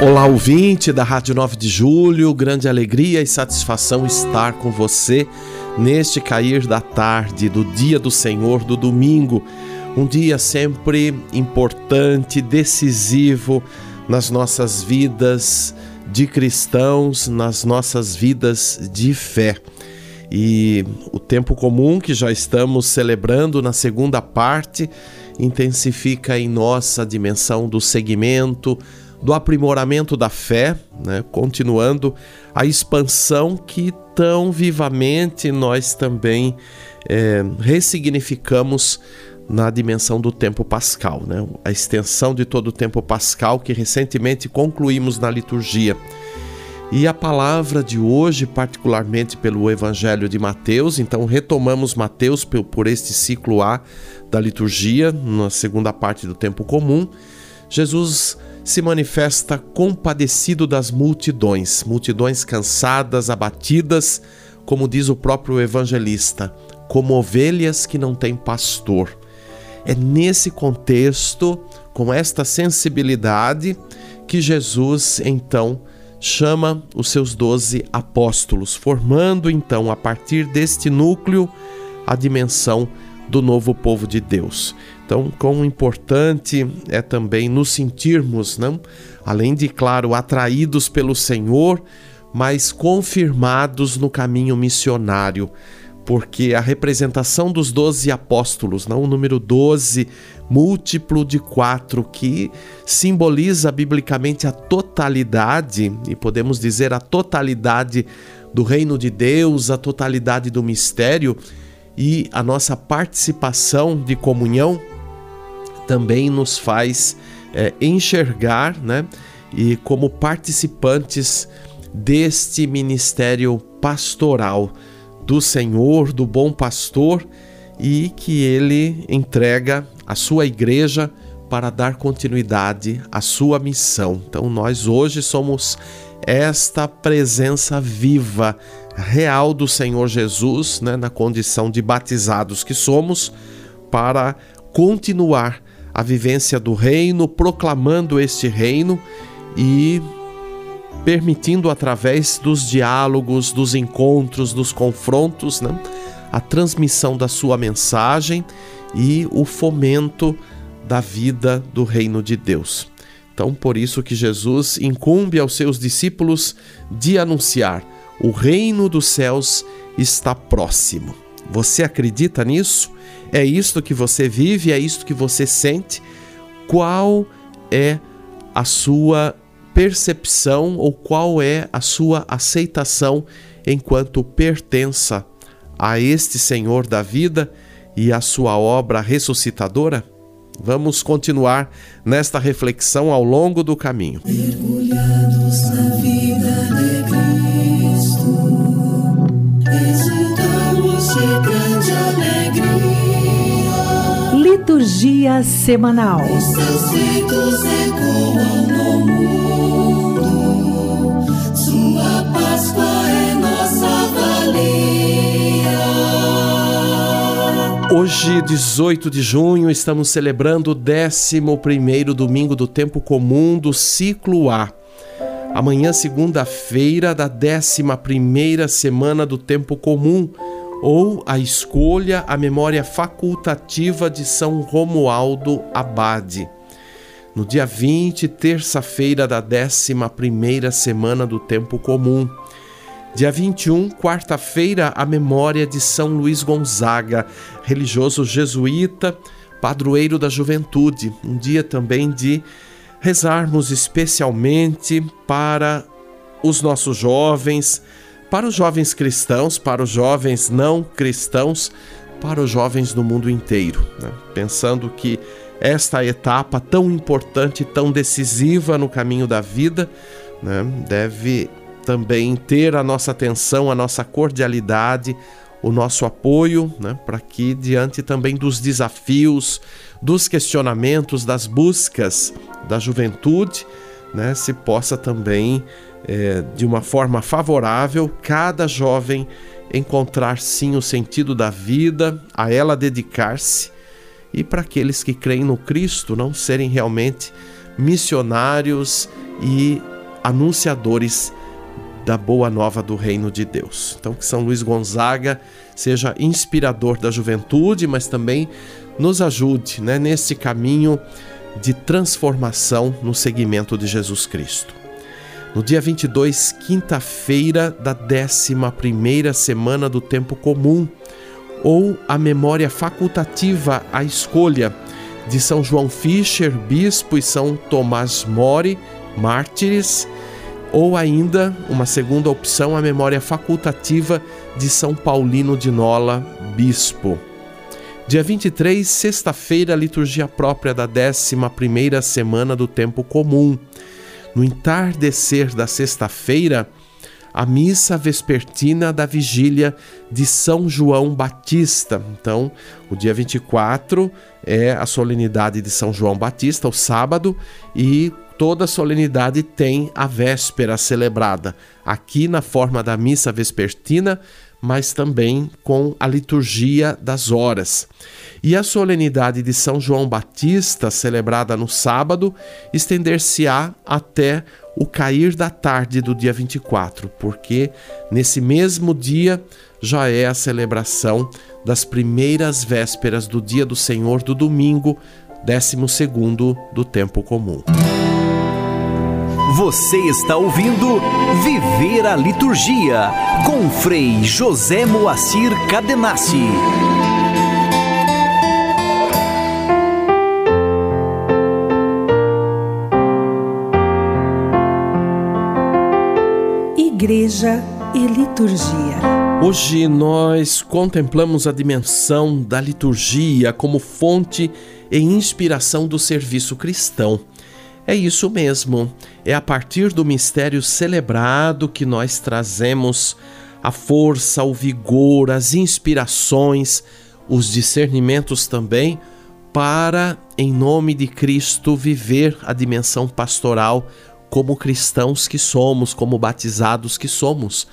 Olá, ouvinte da Rádio 9 de Julho, grande alegria e satisfação estar com você neste cair da tarde do dia do Senhor, do domingo. Um dia sempre importante, decisivo nas nossas vidas de cristãos, nas nossas vidas de fé. E o tempo comum que já estamos celebrando na segunda parte intensifica em nossa dimensão do segmento do aprimoramento da fé, né? continuando a expansão que tão vivamente nós também é, ressignificamos na dimensão do tempo pascal, né? a extensão de todo o tempo pascal que recentemente concluímos na liturgia. E a palavra de hoje, particularmente pelo Evangelho de Mateus, então retomamos Mateus por este ciclo A da liturgia, na segunda parte do tempo comum. Jesus se manifesta compadecido das multidões, multidões cansadas, abatidas, como diz o próprio evangelista, como ovelhas que não têm pastor. É nesse contexto, com esta sensibilidade, que Jesus então chama os seus doze apóstolos, formando então, a partir deste núcleo, a dimensão do novo povo de Deus. Então, quão importante é também nos sentirmos, não? além de, claro, atraídos pelo Senhor, mas confirmados no caminho missionário, porque a representação dos doze apóstolos, não? o número 12, múltiplo de quatro, que simboliza biblicamente a totalidade, e podemos dizer a totalidade do reino de Deus, a totalidade do mistério e a nossa participação de comunhão também nos faz é, enxergar, né? E como participantes deste ministério pastoral do Senhor, do bom pastor, e que ele entrega a sua igreja para dar continuidade à sua missão. Então, nós hoje somos esta presença viva, real do Senhor Jesus, né, na condição de batizados que somos, para continuar a vivência do reino, proclamando este reino e permitindo através dos diálogos, dos encontros, dos confrontos, né, a transmissão da sua mensagem e o fomento da vida do reino de Deus. Então, por isso que Jesus incumbe aos seus discípulos de anunciar: o reino dos céus está próximo. Você acredita nisso? É isto que você vive, é isto que você sente? Qual é a sua percepção ou qual é a sua aceitação enquanto pertença a este Senhor da vida e a sua obra ressuscitadora? Vamos continuar nesta reflexão ao longo do caminho. Mergulhados na vida Liturgia Semanal. Os feitos ecoam no mundo, Sua Páscoa é nossa valia. Hoje, 18 de junho, estamos celebrando o 11 domingo do tempo comum do ciclo A. Amanhã, segunda-feira, da 11 semana do tempo comum ou a escolha, a memória facultativa de São Romualdo Abade. No dia 20, terça-feira da 11 semana do tempo comum. Dia 21, quarta-feira, a memória de São Luís Gonzaga, religioso jesuíta, padroeiro da juventude. Um dia também de rezarmos especialmente para os nossos jovens, para os jovens cristãos, para os jovens não cristãos, para os jovens do mundo inteiro, né? pensando que esta etapa tão importante, tão decisiva no caminho da vida, né? deve também ter a nossa atenção, a nossa cordialidade, o nosso apoio, né? para que, diante também dos desafios, dos questionamentos, das buscas da juventude, né? se possa também, é, de uma forma favorável, cada jovem encontrar sim o sentido da vida, a ela dedicar-se e para aqueles que creem no Cristo não serem realmente missionários e anunciadores da boa nova do reino de Deus. Então que São Luís Gonzaga seja inspirador da juventude, mas também nos ajude né, nesse caminho de transformação no seguimento de Jesus Cristo. No dia 22, quinta-feira da 11 semana do tempo comum, ou a memória facultativa à escolha de São João Fischer, bispo, e São Tomás Mori, mártires, ou ainda uma segunda opção, a memória facultativa de São Paulino de Nola, bispo. Dia 23, sexta-feira, liturgia própria da 11ª semana do tempo comum. No entardecer da sexta-feira, a missa vespertina da vigília de São João Batista. Então, o dia 24 é a solenidade de São João Batista, o sábado, e toda solenidade tem a véspera celebrada, aqui na forma da missa vespertina, mas também com a liturgia das horas. E a solenidade de São João Batista, celebrada no sábado, estender-se-á até o cair da tarde do dia 24, porque nesse mesmo dia já é a celebração das primeiras vésperas do dia do Senhor do domingo, 12 segundo do tempo comum. Você está ouvindo Viver a Liturgia com Frei José Moacir Cadenassi. Igreja e Liturgia. Hoje nós contemplamos a dimensão da liturgia como fonte e inspiração do serviço cristão. É isso mesmo, é a partir do mistério celebrado que nós trazemos a força, o vigor, as inspirações, os discernimentos também, para, em nome de Cristo, viver a dimensão pastoral como cristãos que somos, como batizados que somos.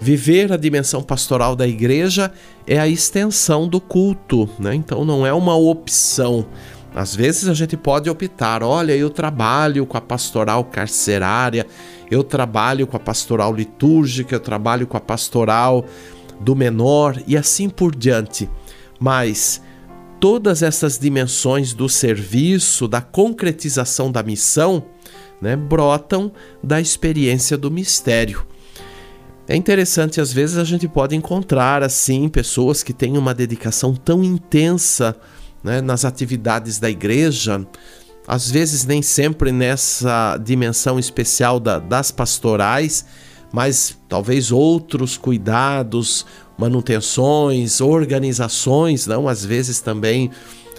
Viver a dimensão pastoral da igreja é a extensão do culto, né? então não é uma opção. Às vezes a gente pode optar, olha, eu trabalho com a pastoral carcerária, eu trabalho com a pastoral litúrgica, eu trabalho com a pastoral do menor e assim por diante. Mas todas essas dimensões do serviço, da concretização da missão, né, brotam da experiência do mistério. É interessante, às vezes a gente pode encontrar assim pessoas que têm uma dedicação tão intensa né, nas atividades da igreja, às vezes nem sempre nessa dimensão especial da, das pastorais, mas talvez outros cuidados, manutenções, organizações, não, às vezes também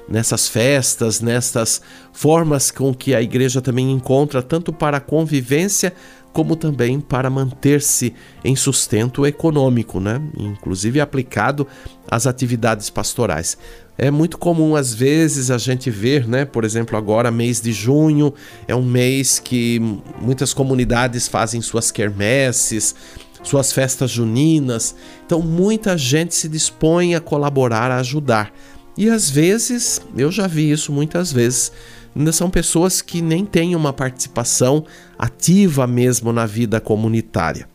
nessas festas, nessas formas com que a igreja também encontra tanto para a convivência como também para manter-se em sustento econômico, né? inclusive aplicado às atividades pastorais. É muito comum às vezes a gente ver, né, por exemplo, agora mês de junho é um mês que muitas comunidades fazem suas quermesses, suas festas juninas. Então muita gente se dispõe a colaborar, a ajudar. E às vezes, eu já vi isso muitas vezes, ainda são pessoas que nem têm uma participação ativa mesmo na vida comunitária.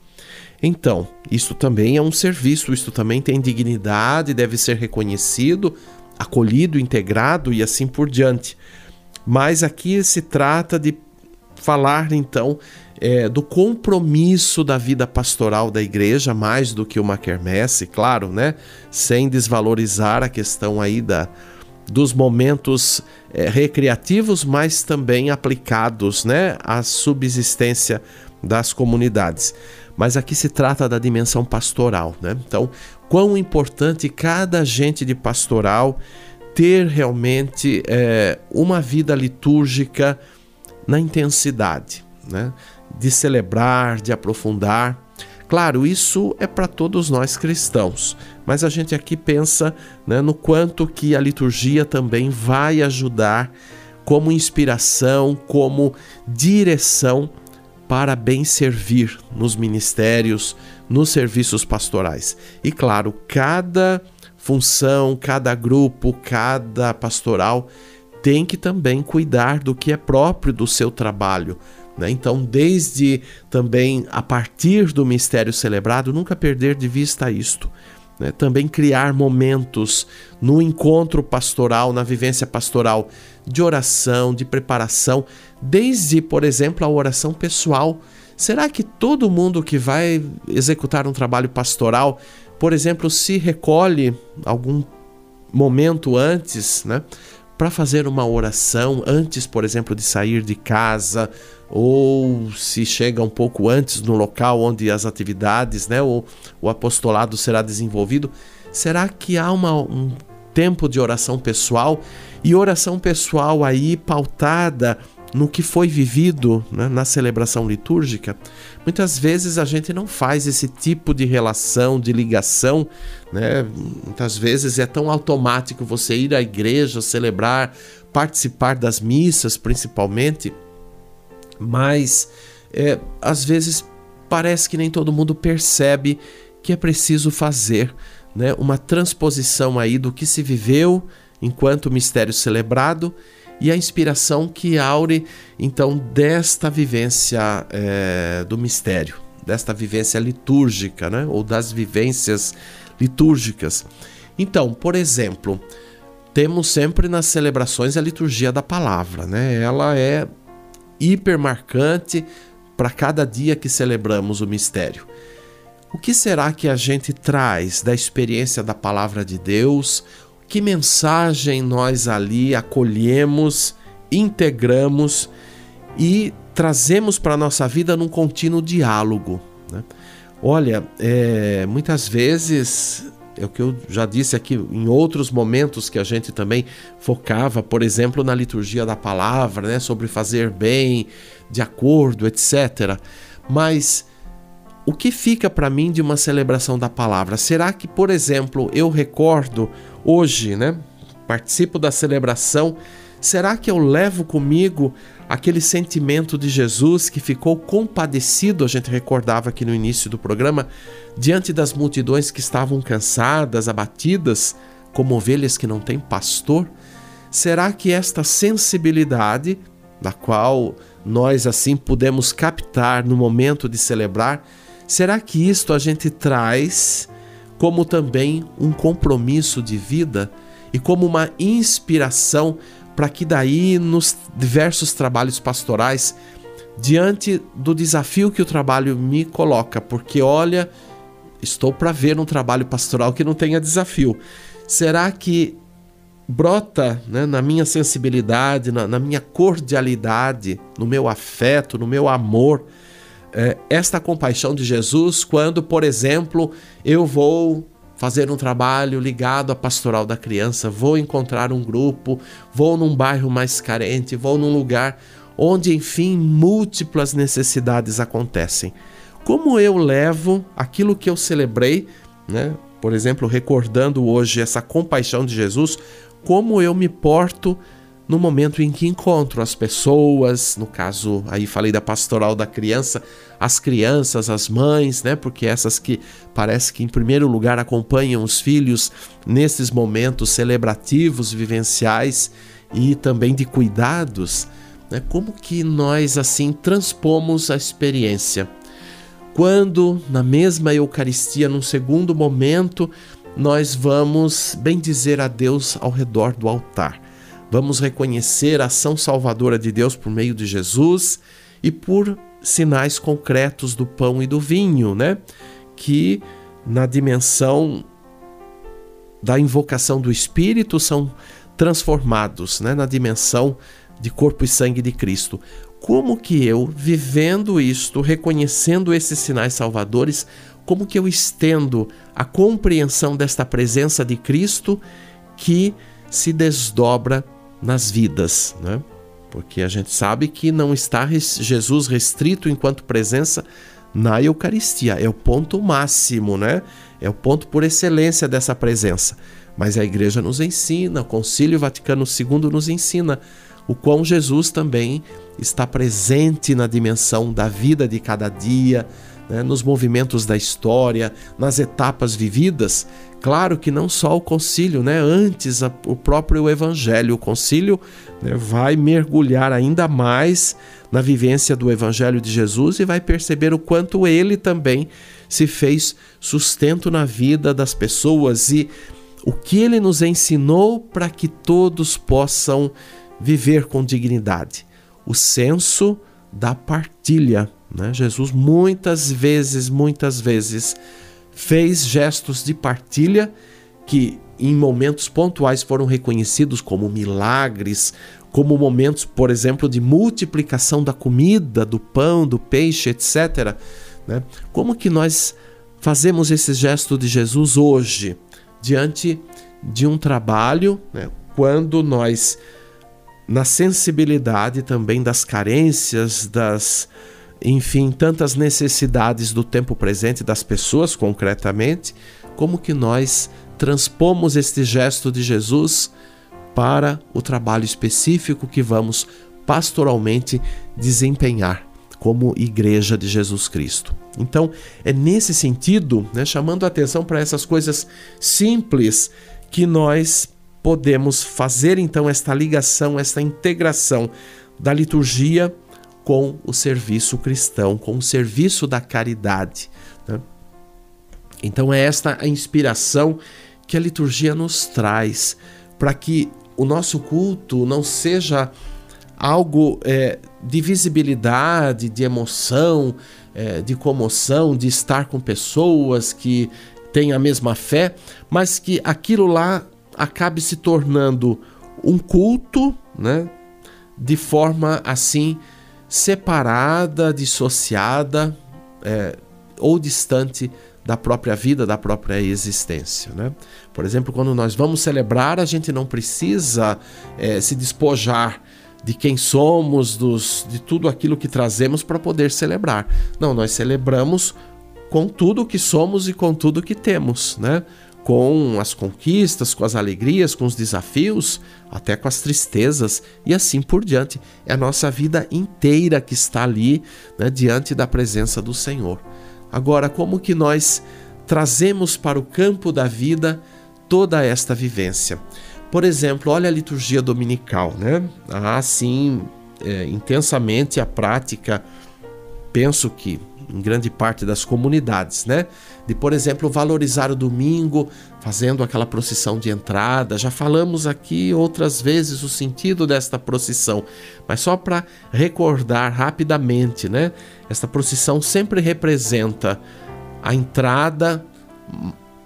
Então, isso também é um serviço, isso também tem dignidade, deve ser reconhecido, acolhido, integrado e assim por diante. Mas aqui se trata de falar então é, do compromisso da vida pastoral da igreja, mais do que uma quermesse, claro, né? Sem desvalorizar a questão aí da, dos momentos é, recreativos, mas também aplicados né, à subsistência das comunidades. Mas aqui se trata da dimensão pastoral, né? Então, quão importante cada agente de pastoral ter realmente é, uma vida litúrgica na intensidade, né? De celebrar, de aprofundar. Claro, isso é para todos nós cristãos, mas a gente aqui pensa né, no quanto que a liturgia também vai ajudar como inspiração, como direção para bem servir nos ministérios, nos serviços pastorais. E claro, cada função, cada grupo, cada pastoral tem que também cuidar do que é próprio do seu trabalho. Né? Então, desde também a partir do mistério celebrado, nunca perder de vista isto. Né? Também criar momentos no encontro pastoral, na vivência pastoral, de oração, de preparação, desde, por exemplo, a oração pessoal. Será que todo mundo que vai executar um trabalho pastoral, por exemplo, se recolhe algum momento antes, né, para fazer uma oração antes, por exemplo, de sair de casa, ou se chega um pouco antes no local onde as atividades, né, ou o apostolado será desenvolvido, será que há uma, um tempo de oração pessoal e oração pessoal aí pautada no que foi vivido né, na celebração litúrgica, muitas vezes a gente não faz esse tipo de relação, de ligação. Né? Muitas vezes é tão automático você ir à igreja, celebrar, participar das missas, principalmente, mas é, às vezes parece que nem todo mundo percebe que é preciso fazer né, uma transposição aí do que se viveu enquanto mistério celebrado e a inspiração que aure então desta vivência é, do mistério, desta vivência litúrgica, né? ou das vivências litúrgicas. Então, por exemplo, temos sempre nas celebrações a liturgia da palavra, né? ela é hiper marcante para cada dia que celebramos o mistério. O que será que a gente traz da experiência da palavra de Deus? que mensagem nós ali acolhemos, integramos e trazemos para a nossa vida num contínuo diálogo. Né? Olha, é, muitas vezes é o que eu já disse aqui em outros momentos que a gente também focava, por exemplo, na liturgia da palavra, né, sobre fazer bem, de acordo, etc. Mas o que fica para mim de uma celebração da palavra? Será que, por exemplo, eu recordo hoje, né? Participo da celebração. Será que eu levo comigo aquele sentimento de Jesus que ficou compadecido, a gente recordava aqui no início do programa, diante das multidões que estavam cansadas, abatidas, como ovelhas que não têm pastor? Será que esta sensibilidade, da qual nós assim pudemos captar no momento de celebrar, será que isto a gente traz como também um compromisso de vida e como uma inspiração para que daí nos diversos trabalhos pastorais, diante do desafio que o trabalho me coloca, porque olha, estou para ver um trabalho pastoral que não tenha desafio. Será que brota né, na minha sensibilidade, na, na minha cordialidade, no meu afeto, no meu amor, é, esta compaixão de Jesus quando, por exemplo, eu vou fazer um trabalho ligado à pastoral da criança, vou encontrar um grupo, vou num bairro mais carente, vou num lugar onde, enfim, múltiplas necessidades acontecem. Como eu levo aquilo que eu celebrei, né? Por exemplo, recordando hoje essa compaixão de Jesus, como eu me porto no momento em que encontro as pessoas, no caso, aí falei da pastoral da criança, as crianças, as mães, né? Porque essas que parece que em primeiro lugar acompanham os filhos nesses momentos celebrativos, vivenciais e também de cuidados, né? Como que nós assim transpomos a experiência? Quando na mesma Eucaristia, num segundo momento, nós vamos bendizer a Deus ao redor do altar Vamos reconhecer a ação salvadora de Deus por meio de Jesus e por sinais concretos do pão e do vinho, né? Que na dimensão da invocação do Espírito são transformados, né? Na dimensão de corpo e sangue de Cristo. Como que eu, vivendo isto, reconhecendo esses sinais salvadores, como que eu estendo a compreensão desta presença de Cristo que se desdobra nas vidas, né? Porque a gente sabe que não está Jesus restrito enquanto presença na Eucaristia, é o ponto máximo, né? É o ponto por excelência dessa presença. Mas a igreja nos ensina, o Concílio Vaticano II nos ensina o quão Jesus também está presente na dimensão da vida de cada dia, né, nos movimentos da história, nas etapas vividas. Claro que não só o concílio, né, antes a, o próprio evangelho. O concílio né, vai mergulhar ainda mais na vivência do evangelho de Jesus e vai perceber o quanto ele também se fez sustento na vida das pessoas e o que ele nos ensinou para que todos possam viver com dignidade. O senso da partilha. Né? Jesus muitas vezes, muitas vezes fez gestos de partilha que em momentos pontuais foram reconhecidos como milagres, como momentos, por exemplo, de multiplicação da comida, do pão, do peixe, etc. Né? Como que nós fazemos esse gesto de Jesus hoje, diante de um trabalho, né? quando nós na sensibilidade também das carências, das, enfim, tantas necessidades do tempo presente das pessoas concretamente, como que nós transpomos este gesto de Jesus para o trabalho específico que vamos pastoralmente desempenhar como igreja de Jesus Cristo. Então, é nesse sentido, né, chamando a atenção para essas coisas simples que nós podemos fazer então esta ligação, esta integração da liturgia com o serviço cristão, com o serviço da caridade. Né? Então é esta a inspiração que a liturgia nos traz para que o nosso culto não seja algo é, de visibilidade, de emoção, é, de comoção, de estar com pessoas que têm a mesma fé, mas que aquilo lá acabe se tornando um culto, né? De forma assim separada, dissociada é, ou distante da própria vida, da própria existência. Né? Por exemplo, quando nós vamos celebrar, a gente não precisa é, se despojar de quem somos, dos, de tudo aquilo que trazemos para poder celebrar. Não, nós celebramos com tudo o que somos e com tudo o que temos, né? Com as conquistas, com as alegrias, com os desafios, até com as tristezas e assim por diante. É a nossa vida inteira que está ali né, diante da presença do Senhor. Agora, como que nós trazemos para o campo da vida toda esta vivência? Por exemplo, olha a liturgia dominical, né? Ah, sim, é, intensamente a prática, penso que em grande parte das comunidades, né? De, por exemplo, valorizar o domingo fazendo aquela procissão de entrada. Já falamos aqui outras vezes o sentido desta procissão, mas só para recordar rapidamente, né? Esta procissão sempre representa a entrada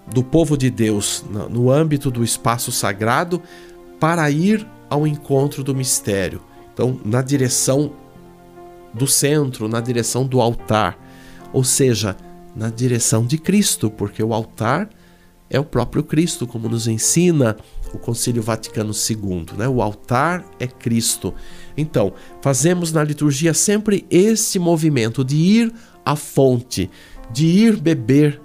do povo de Deus no âmbito do espaço sagrado para ir ao encontro do mistério. Então, na direção do centro, na direção do altar ou seja, na direção de Cristo, porque o altar é o próprio Cristo, como nos ensina o Concílio Vaticano II, né? O altar é Cristo. Então, fazemos na liturgia sempre esse movimento de ir à fonte, de ir beber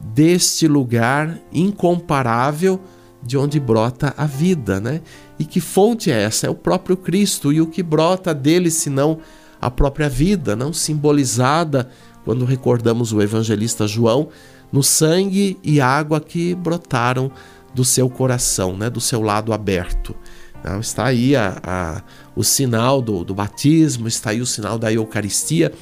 deste lugar incomparável de onde brota a vida, né? E que fonte é essa? É o próprio Cristo e o que brota dele senão a própria vida, não simbolizada quando recordamos o evangelista João, no sangue e água que brotaram do seu coração, né, do seu lado aberto. Então, está aí a, a, o sinal do, do batismo, está aí o sinal da Eucaristia,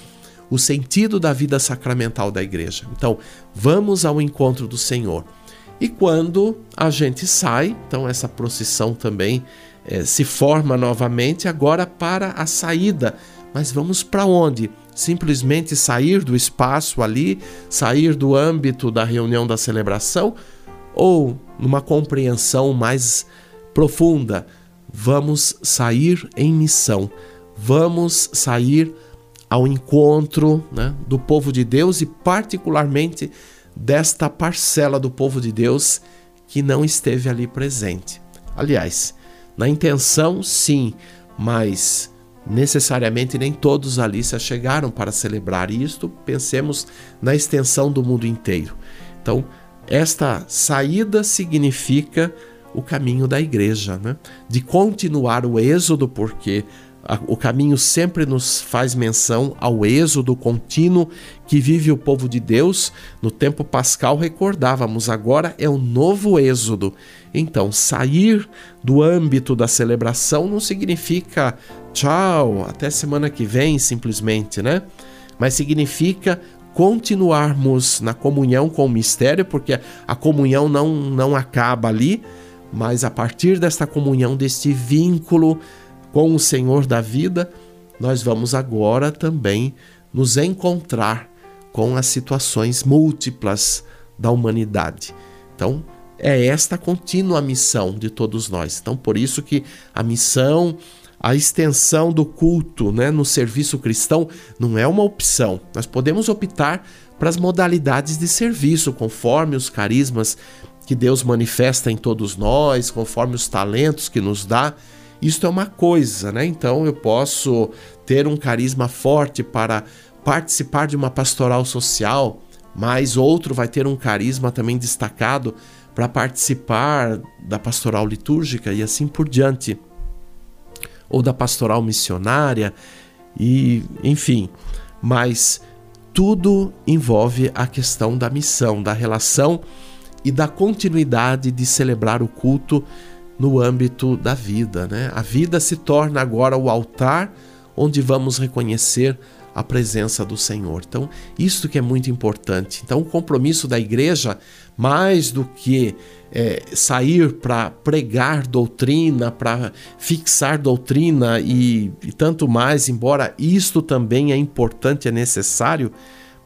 o sentido da vida sacramental da igreja. Então, vamos ao encontro do Senhor. E quando a gente sai, então essa procissão também é, se forma novamente agora para a saída. Mas vamos para onde? Simplesmente sair do espaço ali, sair do âmbito da reunião da celebração, ou numa compreensão mais profunda, vamos sair em missão, vamos sair ao encontro né, do povo de Deus e, particularmente, desta parcela do povo de Deus que não esteve ali presente. Aliás, na intenção, sim, mas necessariamente nem todos ali se chegaram para celebrar isto. Pensemos na extensão do mundo inteiro. Então, esta saída significa o caminho da igreja, né? de continuar o êxodo, porque o caminho sempre nos faz menção ao êxodo contínuo que vive o povo de Deus. No tempo pascal recordávamos, agora é o novo êxodo. Então, sair do âmbito da celebração não significa tchau, até semana que vem, simplesmente, né? Mas significa continuarmos na comunhão com o mistério, porque a comunhão não, não acaba ali, mas a partir desta comunhão, deste vínculo com o Senhor da vida, nós vamos agora também nos encontrar com as situações múltiplas da humanidade. Então, é esta contínua missão de todos nós. Então, por isso que a missão, a extensão do culto né, no serviço cristão não é uma opção. Nós podemos optar para as modalidades de serviço, conforme os carismas que Deus manifesta em todos nós, conforme os talentos que nos dá. Isto é uma coisa, né? Então eu posso ter um carisma forte para participar de uma pastoral social, mas outro vai ter um carisma também destacado para participar da pastoral litúrgica e assim por diante, ou da pastoral missionária e, enfim, mas tudo envolve a questão da missão, da relação e da continuidade de celebrar o culto no âmbito da vida. Né? A vida se torna agora o altar onde vamos reconhecer a presença do Senhor. Então, isso que é muito importante. Então, o compromisso da igreja, mais do que é, sair para pregar doutrina, para fixar doutrina e, e tanto mais, embora isto também é importante, é necessário,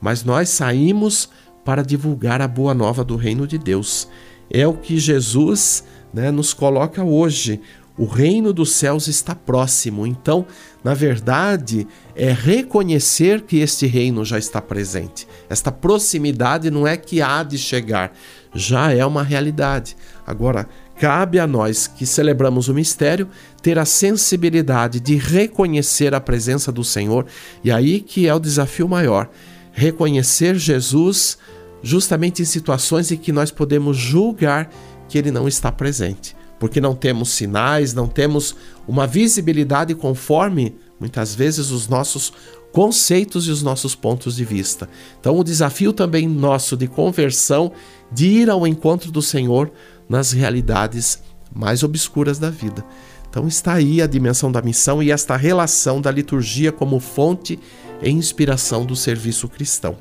mas nós saímos para divulgar a boa nova do reino de Deus. É o que Jesus né, nos coloca hoje. O reino dos céus está próximo. Então, na verdade, é reconhecer que este reino já está presente. Esta proximidade não é que há de chegar, já é uma realidade. Agora, cabe a nós que celebramos o mistério ter a sensibilidade de reconhecer a presença do Senhor, e aí que é o desafio maior: reconhecer Jesus justamente em situações em que nós podemos julgar que ele não está presente, porque não temos sinais, não temos uma visibilidade conforme muitas vezes os nossos conceitos e os nossos pontos de vista. Então, o desafio também nosso de conversão, de ir ao encontro do Senhor nas realidades mais obscuras da vida. Então, está aí a dimensão da missão e esta relação da liturgia como fonte e inspiração do serviço cristão.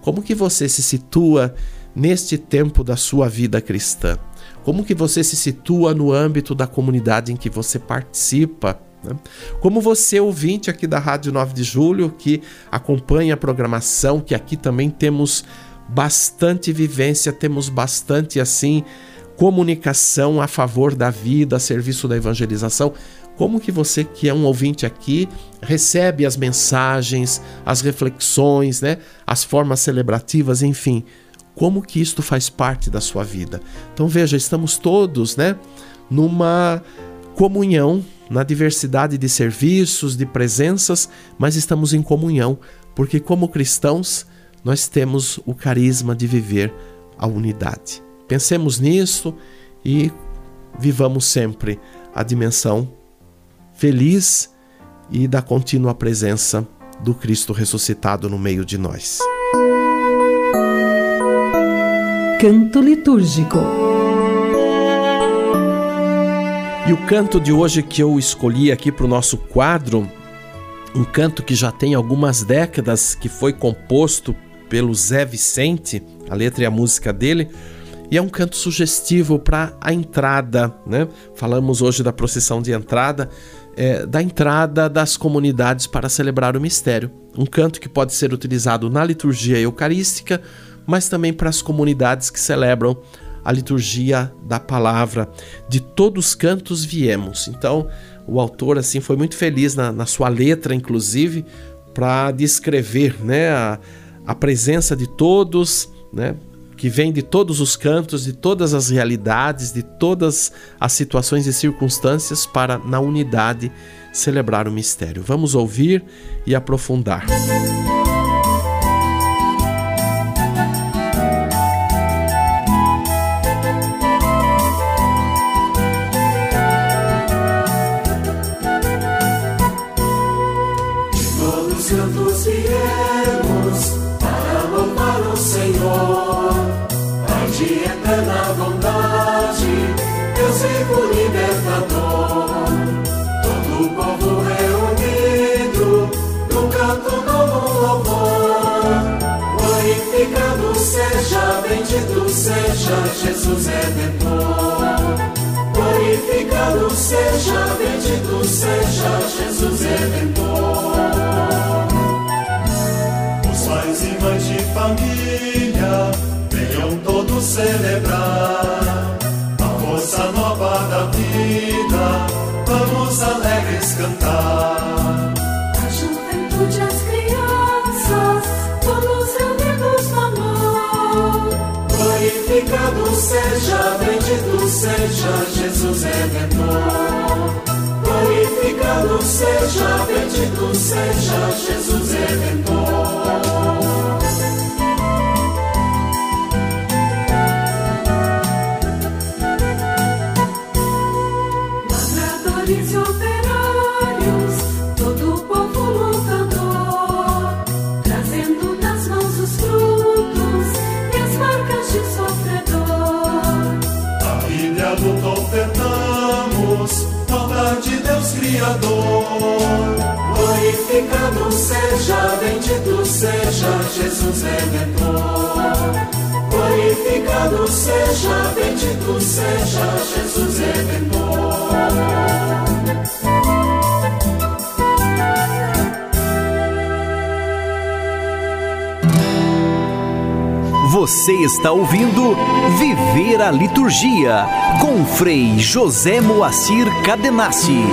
Como que você se situa neste tempo da sua vida cristã? Como que você se situa no âmbito da comunidade em que você participa? Né? Como você, ouvinte aqui da Rádio 9 de Julho, que acompanha a programação, que aqui também temos bastante vivência, temos bastante assim comunicação a favor da vida, a serviço da evangelização. Como que você, que é um ouvinte aqui, recebe as mensagens, as reflexões, né? as formas celebrativas, enfim, como que isto faz parte da sua vida? Então veja, estamos todos, né, numa comunhão, na diversidade de serviços, de presenças, mas estamos em comunhão, porque como cristãos, nós temos o carisma de viver a unidade. Pensemos nisso e vivamos sempre a dimensão feliz e da contínua presença do Cristo ressuscitado no meio de nós. Canto litúrgico. E o canto de hoje que eu escolhi aqui para o nosso quadro, um canto que já tem algumas décadas, que foi composto pelo Zé Vicente, a letra e a música dele, e é um canto sugestivo para a entrada, né? Falamos hoje da procissão de entrada, é, da entrada das comunidades para celebrar o mistério. Um canto que pode ser utilizado na liturgia eucarística, mas também para as comunidades que celebram a liturgia da palavra. De todos os cantos viemos. Então, o autor assim foi muito feliz na, na sua letra, inclusive, para descrever né, a, a presença de todos, né, que vem de todos os cantos, de todas as realidades, de todas as situações e circunstâncias para, na unidade, celebrar o mistério. Vamos ouvir e aprofundar. Jesus Redentor. Glorificado seja, bendito seja Jesus Redentor. Os pais e mães de família, venham todos celebrar seja Jesus Redentor. Glorificado seja, bendito seja Jesus Redentor. Deus Criador. Glorificado seja, bendito seja Jesus Redentor. Glorificado seja, bendito seja Jesus Redentor. Você está ouvindo Viver a Liturgia com Frei José Moacir Cadenassi.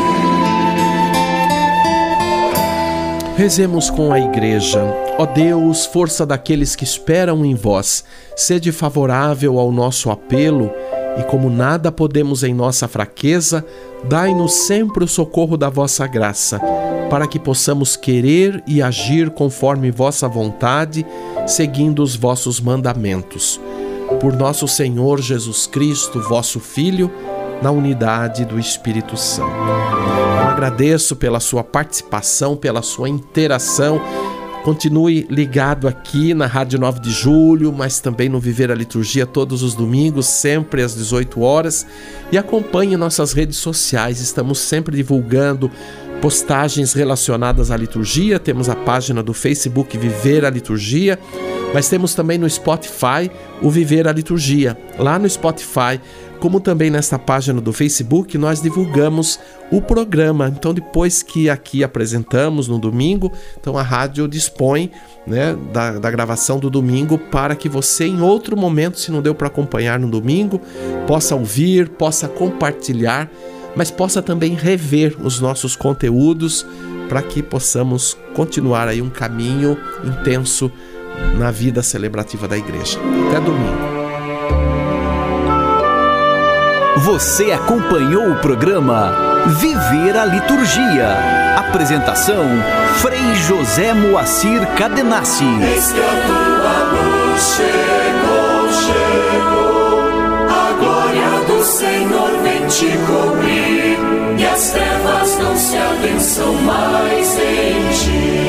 Rezemos com a Igreja. Ó Deus, força daqueles que esperam em vós, sede favorável ao nosso apelo e, como nada podemos em nossa fraqueza, dai-nos sempre o socorro da vossa graça, para que possamos querer e agir conforme vossa vontade, seguindo os vossos mandamentos. Por nosso Senhor Jesus Cristo, vosso Filho, na unidade do Espírito Santo. Eu agradeço pela sua participação, pela sua interação. Continue ligado aqui na Rádio 9 de Julho, mas também no Viver a Liturgia todos os domingos, sempre às 18 horas. E acompanhe nossas redes sociais, estamos sempre divulgando postagens relacionadas à liturgia. Temos a página do Facebook Viver a Liturgia, mas temos também no Spotify o Viver a Liturgia. Lá no Spotify como também nesta página do Facebook, nós divulgamos o programa. Então, depois que aqui apresentamos no domingo, então a rádio dispõe né, da, da gravação do domingo para que você, em outro momento, se não deu para acompanhar no domingo, possa ouvir, possa compartilhar, mas possa também rever os nossos conteúdos para que possamos continuar aí um caminho intenso na vida celebrativa da igreja. Até domingo. Você acompanhou o programa Viver a Liturgia. Apresentação: Frei José Moacir Cadenassi. Eis que a tua luz chegou, chegou. A glória do Senhor vem te cobrir. E as trevas não se abençam mais em ti.